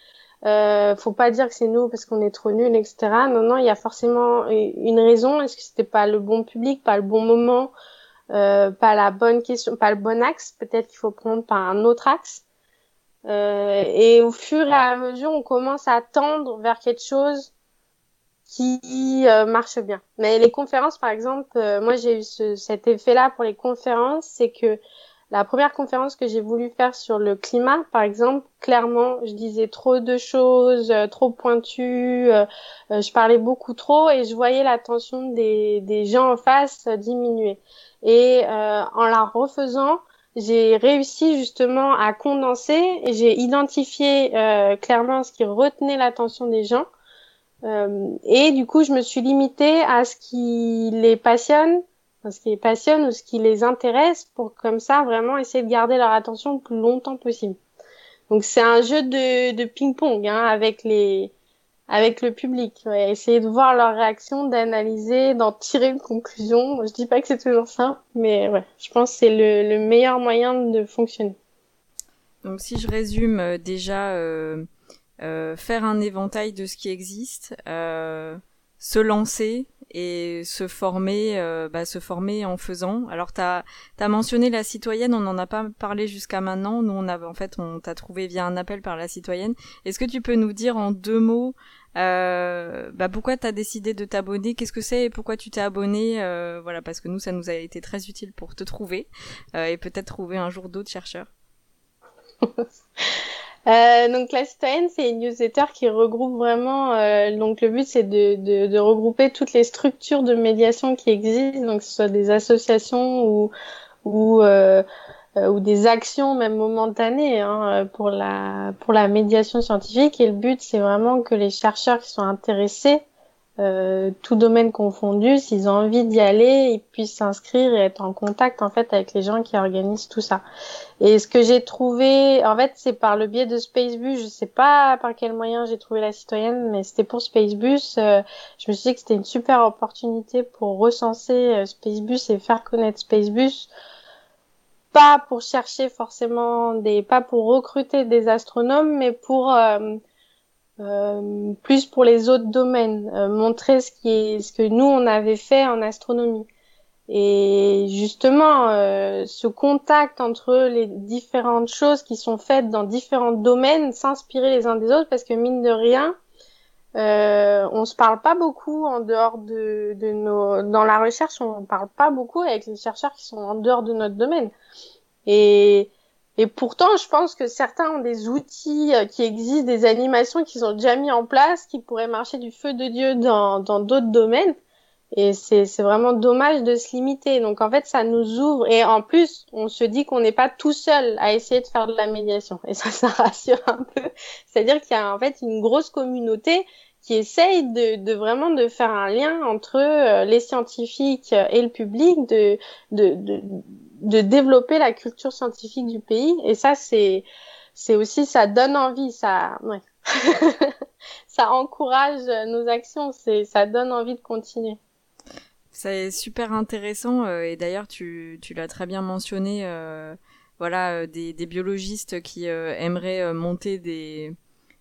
Euh, faut pas dire que c'est nous parce qu'on est trop nuls, etc. Non, non, il y a forcément une raison. Est-ce que c'était pas le bon public, pas le bon moment, euh, pas la bonne question, pas le bon axe? Peut-être qu'il faut prendre par un autre axe. Euh, et au fur et à mesure, on commence à tendre vers quelque chose qui euh, marche bien. Mais les conférences, par exemple, euh, moi j'ai eu ce, cet effet-là pour les conférences, c'est que la première conférence que j'ai voulu faire sur le climat, par exemple, clairement, je disais trop de choses, euh, trop pointues, je parlais beaucoup trop et je voyais l'attention des, des gens en face diminuer. Et en la refaisant, j'ai réussi justement à condenser et j'ai identifié clairement ce qui retenait l'attention des gens euh, et du coup, je me suis limitée à ce qui les passionne, ce qui les passionne ou ce qui les intéresse pour comme ça vraiment essayer de garder leur attention le plus longtemps possible. Donc c'est un jeu de, ping-pong hein, avec les avec le public. Essayer de voir leur réaction, d'analyser, d'en tirer une conclusion. Je dis pas que c'est toujours simple, mais je pense que c'est le, le meilleur moyen de fonctionner. Donc si je résume euh, déjà euh, euh, faire un éventail de ce qui existe, se lancer et se former, euh, bah, se former en faisant. Alors t'as as mentionné la citoyenne, on n'en a pas parlé jusqu'à maintenant. Nous on a en fait on t'a trouvé via un appel par la citoyenne. Est-ce que tu peux nous dire en deux mots euh, bah, pourquoi t'as décidé de t'abonner? Qu'est-ce que c'est et pourquoi tu t'es abonné? Voilà parce que nous ça nous a été très utile pour te trouver et peut-être trouver un jour d'autres chercheurs. Euh, donc la citoyenne, c'est une newsletter qui regroupe vraiment. Euh, donc le but, c'est de, de, de, regrouper toutes les structures de médiation qui existent, donc que ce soit des associations ou ou, euh, euh ou des actions même momentanées hein, pour la pour la médiation scientifique. Et le but, c'est vraiment que les chercheurs qui sont intéressés euh, tout domaine confondu, s'ils ont envie d'y aller, ils puissent s'inscrire et être en contact en fait avec les gens qui organisent tout ça. Et ce que j'ai trouvé, en fait, c'est par le biais de Spacebus. Je sais pas par quel moyen j'ai trouvé la citoyenne, mais c'était pour Spacebus. Euh, je me suis dit que c'était une super opportunité pour recenser euh, Spacebus et faire connaître Spacebus. Pas pour chercher forcément des, pas pour recruter des astronomes, mais pour euh, euh, plus pour les autres domaines, euh, montrer ce qui est ce que nous on avait fait en astronomie. Et justement, euh, ce contact entre les différentes choses qui sont faites dans différents domaines, s'inspirer les uns des autres, parce que mine de rien, euh, on se parle pas beaucoup en dehors de, nos, dans la recherche, on parle pas beaucoup avec les chercheurs qui sont en dehors de notre domaine. Et et pourtant, je pense que certains ont des outils euh, qui existent, des animations qui sont déjà mis en place, qui pourraient marcher du feu de Dieu dans d'autres domaines. Et c'est vraiment dommage de se limiter. Donc en fait, ça nous ouvre. Et en plus, on se dit qu'on n'est pas tout seul à essayer de faire de la médiation. Et ça, ça rassure un peu. C'est-à-dire qu'il y a en fait une grosse communauté qui essaye de, de, vraiment de faire un lien entre euh, les scientifiques et le public, de, de, de, de développer la culture scientifique du pays. Et ça, c'est, c'est aussi, ça donne envie, ça, encourage nos actions, c'est, ça donne envie de continuer. C'est super intéressant euh, et d'ailleurs tu, tu l'as très bien mentionné, euh, voilà, euh, des, des biologistes qui aimeraient monter des,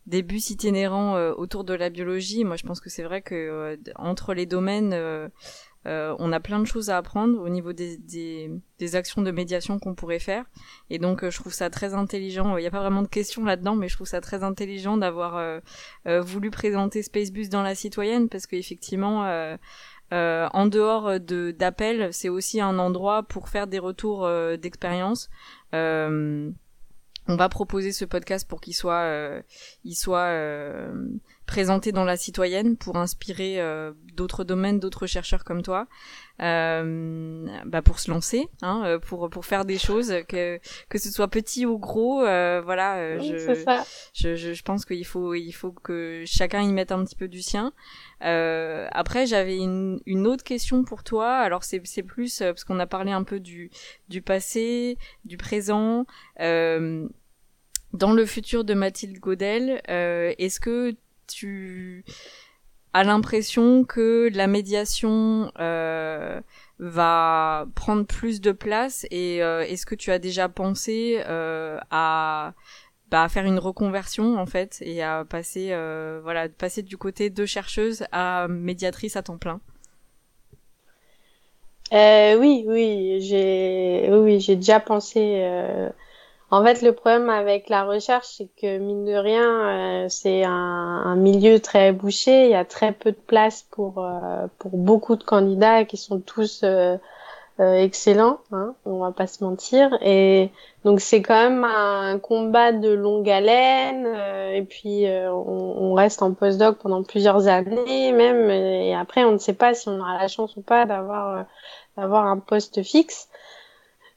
des bus itinérants autour de la biologie. Moi, je pense que c'est vrai que entre les domaines, euh, on a plein de choses à apprendre au niveau des, actions de médiation qu'on pourrait faire. Et donc, euh, je trouve ça très intelligent. Il n'y a pas vraiment de questions là-dedans, mais je trouve ça très intelligent d'avoir euh, voulu présenter Spacebus dans la citoyenne, parce qu'effectivement, en dehors de d'appels, c'est aussi un endroit pour faire des retours d'expérience. on va proposer ce podcast pour qu'il soit, il soit présenter dans la citoyenne pour inspirer d'autres domaines, d'autres chercheurs comme toi euh, bah pour se lancer, hein, euh, pour pour faire des choses que que ce soit petit ou gros, euh, voilà. Euh, je, je, je je pense qu'il faut il faut que chacun y mette un petit peu du sien. Euh, après, j'avais une, une autre question pour toi. Alors c'est c'est plus parce qu'on a parlé un peu du du passé, du présent. dans le futur de Mathilde Godel, est-ce que tu a l'impression que la médiation euh, va prendre plus de place et euh, est-ce que tu as déjà pensé euh, à, bah, faire une reconversion en fait et à passer euh, voilà passer du côté de chercheuse à médiatrice à temps plein? Euh, oui oui j'ai oui j'ai déjà pensé en fait, le problème avec la recherche, c'est que mine de rien, euh, c'est un, un, milieu très bouché. Il y a très peu de place pour euh, pour beaucoup de candidats qui sont tous euh, excellents. Hein, on va pas se mentir. Et donc c'est quand même un combat de longue haleine. et puis on, on, reste en postdoc pendant plusieurs années même. Et après, on ne sait pas si on aura la chance ou pas d'avoir d'avoir un poste fixe.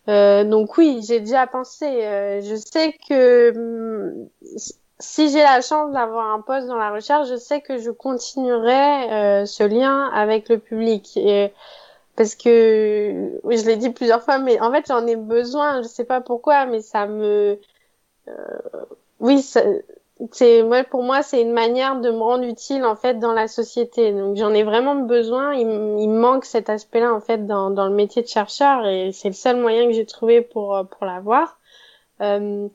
Euh, donc oui, j'ai déjà pensé. Euh, je sais que hum, si j'ai la chance d'avoir un poste dans la recherche, je sais que je continuerai euh, ce lien avec le public. Parce que, je l'ai dit plusieurs fois, mais en fait j'en ai besoin. Je sais pas pourquoi, mais ça me, oui, ça, c'est moi pour moi c'est une manière de me rendre utile en fait dans la société. Donc j'en ai vraiment besoin. Il, il manque cet aspect là en fait dans, dans le métier de chercheur et c'est le seul moyen que j'ai trouvé pour euh, pour l'avoir. Euh,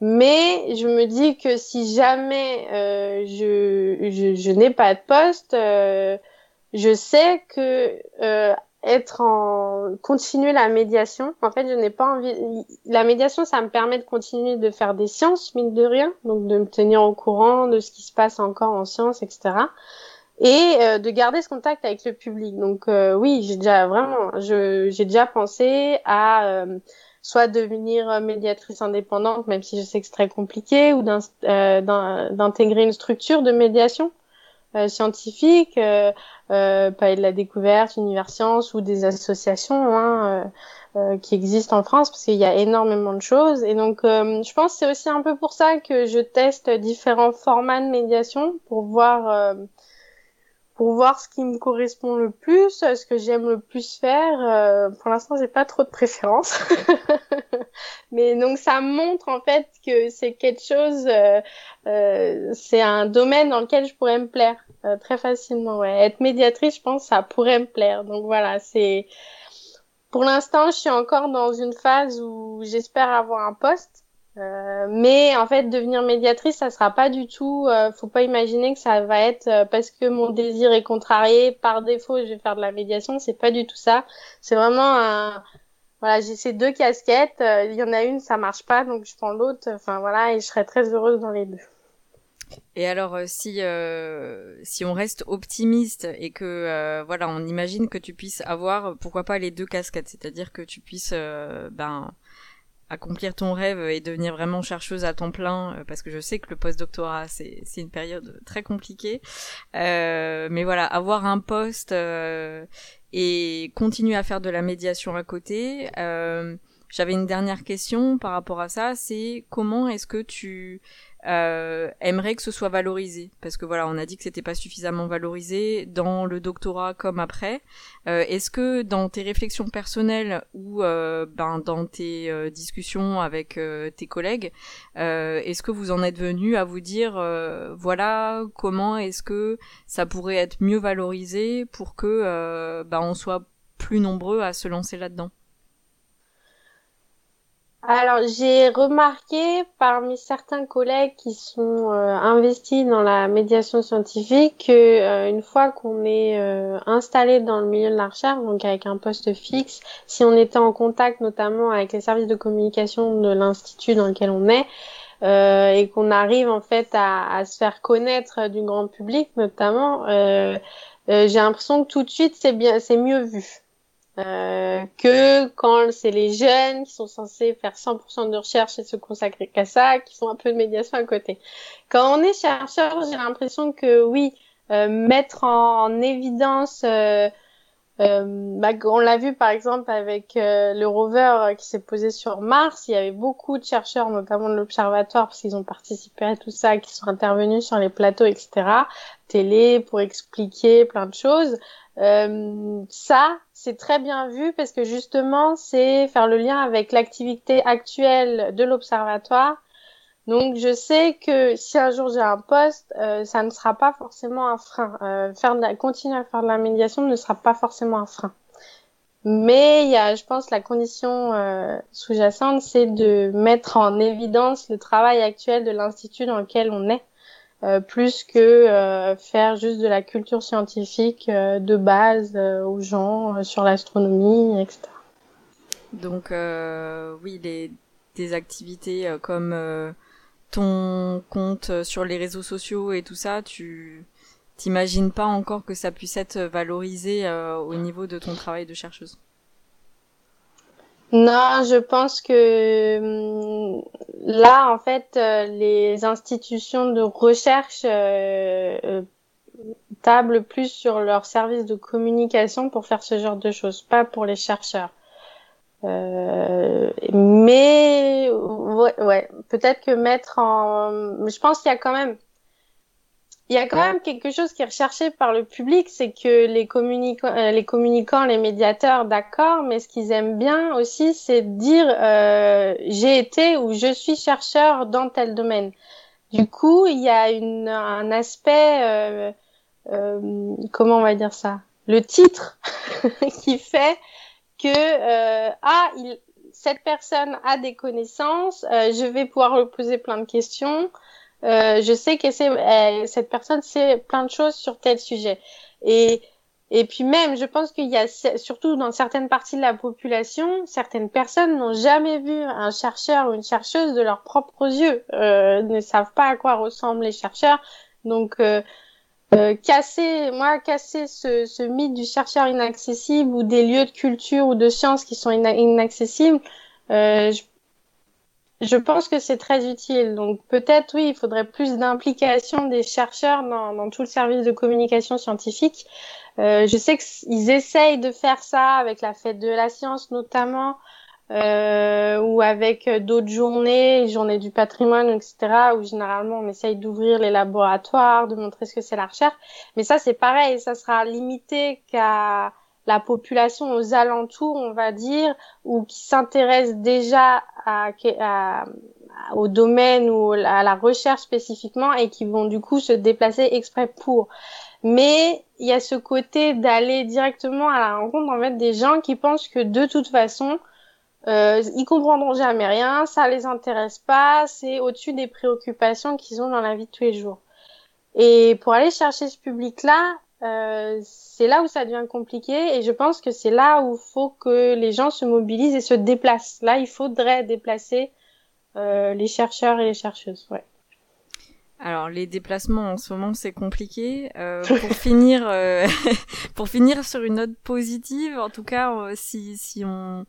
mais je me dis que si jamais euh, je, je, je n'ai pas de poste euh, je sais que euh, être en continuer la médiation. En fait, je n'ai pas envie. La médiation, ça me permet de continuer de faire des sciences, mine de rien, donc de me tenir au courant de ce qui se passe encore en sciences, etc. Et euh, de garder ce contact avec le public. Donc euh, oui, j'ai déjà vraiment, j'ai déjà pensé à euh, soit devenir médiatrice indépendante, même si je sais que c'est très compliqué, ou d'intégrer une structure de médiation scientifique euh, Palais de la Découverte, Univers Science ou des associations hein, euh, euh, qui existent en France parce qu'il y a énormément de choses. Et donc, euh, je pense que c'est aussi un peu pour ça que je teste différents formats de médiation pour voir pour voir ce qui me correspond le plus, ce que j'aime le plus faire. Euh, pour l'instant, j'ai pas trop de préférence, mais donc ça montre en fait que c'est quelque chose, euh, euh, c'est un domaine dans lequel je pourrais me plaire très facilement. Ouais, être médiatrice, je pense, ça pourrait me plaire. Donc voilà, c'est pour l'instant, je suis encore dans une phase où j'espère avoir un poste. Euh, mais en fait, devenir médiatrice, ça sera pas du tout. Euh, faut pas imaginer que ça va être euh, parce que mon désir est contrarié par défaut, je vais faire de la médiation. C'est pas du tout ça. C'est vraiment un. Voilà, j'ai ces deux casquettes. Euh, il y en a une, ça marche pas, donc je prends l'autre. Enfin voilà, et je serai très heureuse dans les deux. Et alors, si si on reste optimiste et que voilà, on imagine que tu puisses avoir, pourquoi pas les deux casquettes, c'est-à-dire que tu puisses ben accomplir ton rêve et devenir vraiment chercheuse à temps plein, euh, parce que je sais que le post-doctorat, c'est, c'est une période très compliquée. Euh, mais voilà, avoir un poste euh, et continuer à faire de la médiation à côté. J'avais une dernière question par rapport à ça, c'est comment est-ce que tu euh, aimerait que ce soit valorisé. Parce que voilà on a dit que c'était pas suffisamment valorisé dans le doctorat comme après. Euh, est-ce que dans tes réflexions personnelles ou euh, ben dans tes euh, discussions avec tes collègues est-ce que vous en êtes venu à vous dire voilà comment est-ce que ça pourrait être mieux valorisé pour que ben on soit plus nombreux à se lancer là-dedans? Alors, j'ai remarqué parmi certains collègues qui sont euh, investis dans la médiation scientifique que euh, une fois qu'on est euh, installé dans le milieu de la recherche, donc avec un poste fixe, si on était en contact notamment avec les services de communication de l'institut dans lequel on est, et qu'on arrive en fait à, à, se faire connaître du grand public notamment, j'ai l'impression que tout de suite c'est bien, c'est mieux vu. Euh, que quand c'est les jeunes qui sont censés faire 100% de recherche et se consacrer qu'à ça, qui font un peu de médiation à côté. Quand on est chercheur, j'ai l'impression que oui, euh, mettre en, évidence, euh, euh, bah, on l'a vu par exemple avec le rover qui s'est posé sur Mars, il y avait beaucoup de chercheurs, notamment de l'observatoire, parce qu'ils ont participé à tout ça, qui sont intervenus sur les plateaux, etc., télé, pour expliquer plein de choses. Euh, ça, c'est très bien vu parce que justement, c'est faire le lien avec l'activité actuelle de l'observatoire. Donc, je sais que si un jour j'ai un poste, euh, ça ne sera pas forcément un frein. Euh, faire de la, continuer à faire de la médiation ne sera pas forcément un frein. Mais il y a, je pense, la condition euh, sous-jacente, c'est de mettre en évidence le travail actuel de l'institut dans lequel on est. Euh, plus que euh, faire juste de la culture scientifique euh, de base aux gens sur l'astronomie, etc. Donc oui, les, des activités comme ton compte sur les réseaux sociaux et tout ça, tu t'imagines pas encore que ça puisse être valorisé au niveau de ton travail de chercheuse? Non, je pense que hum, là, en fait, euh, les institutions de recherche euh, euh, tablent plus sur leur service de communication pour faire ce genre de choses, pas pour les chercheurs. Mais ouais, ouais peut-être que mettre en, je pense qu'il y a quand même il y a quand même quelque chose qui est recherché par le public, c'est que les communicants, euh, les communicants, les médiateurs, d'accord, mais ce qu'ils aiment bien aussi, c'est dire euh, j'ai été ou je suis chercheur dans tel domaine. Du coup, il y a une, un aspect, euh, euh, comment on va dire ça, le titre qui fait que euh, ah, il, cette personne a des connaissances, je vais pouvoir lui poser plein de questions. Euh, je sais que c'est euh, cette personne sait plein de choses sur tel sujet. Et et puis même, je pense qu'il y a surtout dans certaines parties de la population, certaines personnes n'ont jamais vu un chercheur ou une chercheuse de leurs propres yeux, euh, ne savent pas à quoi ressemblent les chercheurs. Donc euh, casser, moi, casser ce, ce, mythe du chercheur inaccessible ou des lieux de culture ou de sciences qui sont inaccessibles, euh, je je pense que c'est très utile. Donc peut-être oui, il faudrait plus d'implication des chercheurs dans, dans, tout le service de communication scientifique. Euh, je sais qu'ils essayent de faire ça avec la fête de la science notamment, euh, ou avec d'autres journées, journées du patrimoine, etc., où généralement on essaye d'ouvrir les laboratoires, de montrer ce que c'est la recherche. Mais ça c'est pareil, ça sera limité qu'à la population aux alentours, on va dire, ou qui s'intéresse déjà à, au domaine ou à la recherche spécifiquement et qui vont du coup se déplacer exprès pour. Mais il y a ce côté d'aller directement à la rencontre en fait des gens qui pensent que de toute façon euh, ils comprendront jamais rien, ça les intéresse pas, c'est au-dessus des préoccupations qu'ils ont dans la vie de tous les jours. Et pour aller chercher ce public-là, euh, c'est là où ça devient compliqué et je pense que c'est là où il faut que les gens se mobilisent et se déplacent. Là, il faudrait déplacer euh, les chercheurs et les chercheuses. Ouais. Alors les déplacements en ce moment c'est compliqué. Euh, pour finir, euh, pour finir sur une note positive, en tout cas, euh, si si on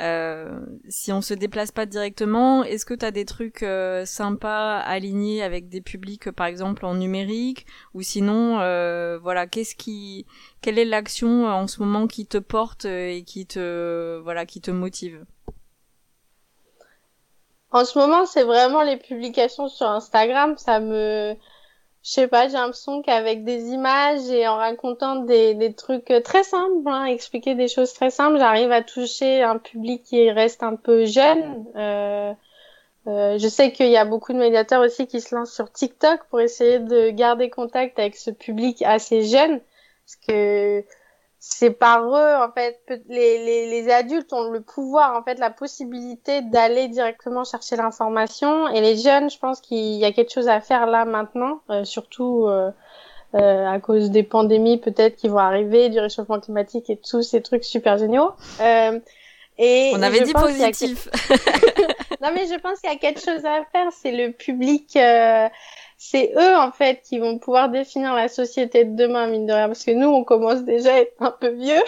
euh, si on se déplace pas directement, est-ce que tu as des trucs euh, sympas alignés avec des publics par exemple en numérique? Ou sinon euh, voilà, qu'est-ce qui quelle est l'action en ce moment qui te porte et qui te voilà, qui te motive? En ce moment, c'est vraiment les publications sur Instagram, ça me je sais pas, j'ai l'impression qu'avec des images et en racontant des, des trucs très simples, hein, expliquer des choses très simples, j'arrive à toucher un public qui reste un peu jeune. Euh, euh, je sais qu'il y a beaucoup de médiateurs aussi qui se lancent sur TikTok pour essayer de garder contact avec ce public assez jeune, parce que c'est par eux en fait. Les, les, les, adultes ont le pouvoir en fait la possibilité d'aller directement chercher l'information. Et les jeunes je pense qu'il y a quelque chose à faire là maintenant euh, surtout euh, euh, à cause des pandémies peut-être qui vont arriver du réchauffement climatique et tous ces trucs super géniaux. Euh, et on avait dit positif. non mais je pense qu'il y a quelque chose à faire. C'est le public euh, c'est eux en fait qui vont pouvoir définir la société de demain, mine de rien, parce que nous, on commence déjà à être un peu vieux.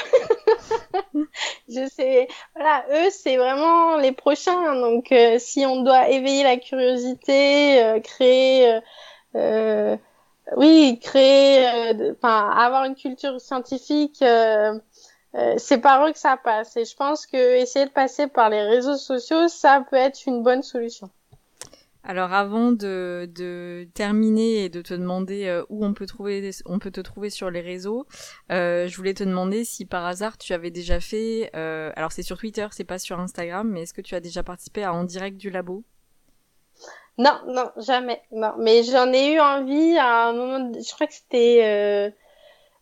je sais, voilà, eux, c'est vraiment les prochains. Donc, euh, si on doit éveiller la curiosité, euh, créer, euh, oui, créer, avoir une culture scientifique. c'est par eux que ça passe et je pense que essayer de passer par les réseaux sociaux ça peut être une bonne solution. Alors avant de, terminer et de te demander euh, où on peut trouver on peut te trouver sur les réseaux, euh, je voulais te demander si par hasard tu avais déjà fait euh, alors c'est sur Twitter, c'est pas sur Instagram, mais est-ce que tu as déjà participé à En direct du labo? Non, non, jamais. Non, mais j'en ai eu envie à un moment je crois que c'était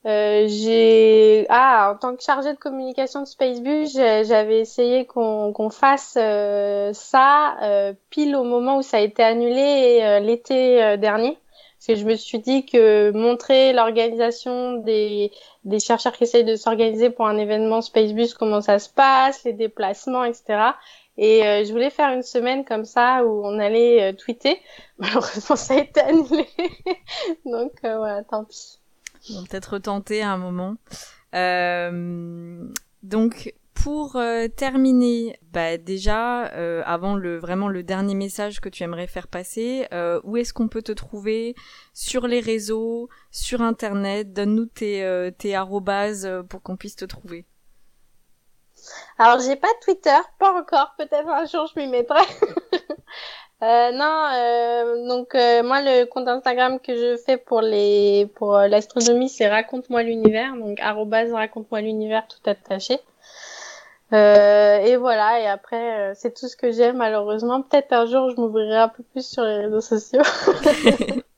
j'ai ah en tant que chargée de communication de Spacebus, j'avais essayé qu'on qu'on fasse euh, ça euh, pile au moment où ça a été annulé l'été dernier parce que je me suis dit que montrer l'organisation des des chercheurs qui essayent de s'organiser pour un événement Spacebus, comment ça se passe, les déplacements, etc. Et je voulais faire une semaine comme ça où on allait tweeter. Malheureusement, ça a été annulé. Donc voilà, tant pis. On peut-être retenter à un moment. Euh, donc pour euh, terminer, bah déjà euh, avant le vraiment le dernier message que tu aimerais faire passer, euh, où est-ce qu'on peut te trouver sur les réseaux, sur internet? Donne-nous tes tes arrobases pour qu'on puisse te trouver. Alors j'ai pas Twitter, pas encore. Peut-être un jour je m'y mettrai. Euh, non, euh, donc euh, moi le compte Instagram que je fais pour les pour euh, l'astronomie c'est raconte-moi l'univers donc raconte-moi l'univers tout attaché. et voilà et après c'est tout ce que j'aime malheureusement peut-être un jour je m'ouvrirai un peu plus sur les réseaux sociaux.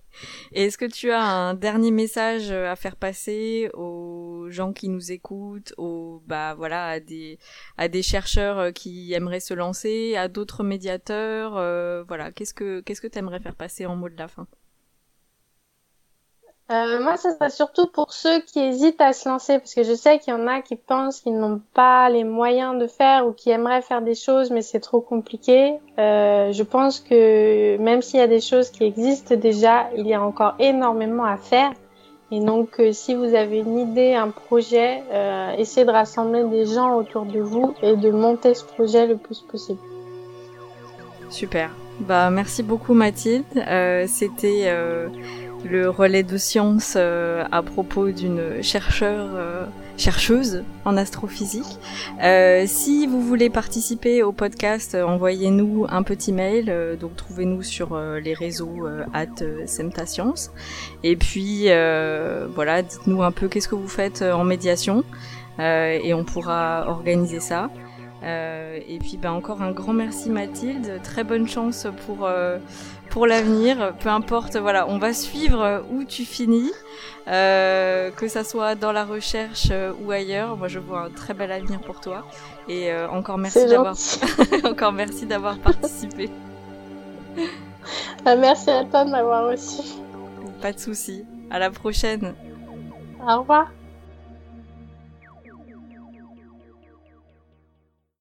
Et est-ce que tu as un dernier message euh, à faire passer aux gens qui nous écoutent, aux bah voilà à des à des chercheurs euh, qui aimeraient se lancer, à d'autres médiateurs, euh, voilà qu'est-ce que qu'est-ce que tu aimerais faire passer en mot de la fin? Euh, moi, ce serait surtout pour ceux qui hésitent à se lancer, parce que je sais qu'il y en a qui pensent qu'ils n'ont pas les moyens de faire ou qui aimeraient faire des choses, mais c'est trop compliqué. Je pense que même s'il y a des choses qui existent déjà, il y a encore énormément à faire. Et donc, euh, si vous avez une idée, un projet, euh, essayez de rassembler des gens autour de vous et de monter ce projet le plus possible. Super. Bah, merci beaucoup Mathilde. Euh, C'était le relais de science à propos d'une chercheur, euh, chercheuse en astrophysique. Euh, si vous voulez participer au podcast, envoyez-nous un petit mail. donc trouvez-nous sur les réseaux at Semtascience. Et puis voilà, dites-nous un peu qu'est-ce que vous faites en médiation et on pourra organiser ça. Euh, et puis bah, encore un grand merci Mathilde, très bonne chance pour euh, pour l'avenir. Peu importe, voilà, on va suivre où tu finis, euh, que ça soit dans la recherche euh, ou ailleurs. Moi, je vois un très bel avenir pour toi. Et euh, encore merci d'avoir encore merci d'avoir participé. Ah, merci à toi de m'avoir reçu. Pas de souci. À la prochaine. Au revoir.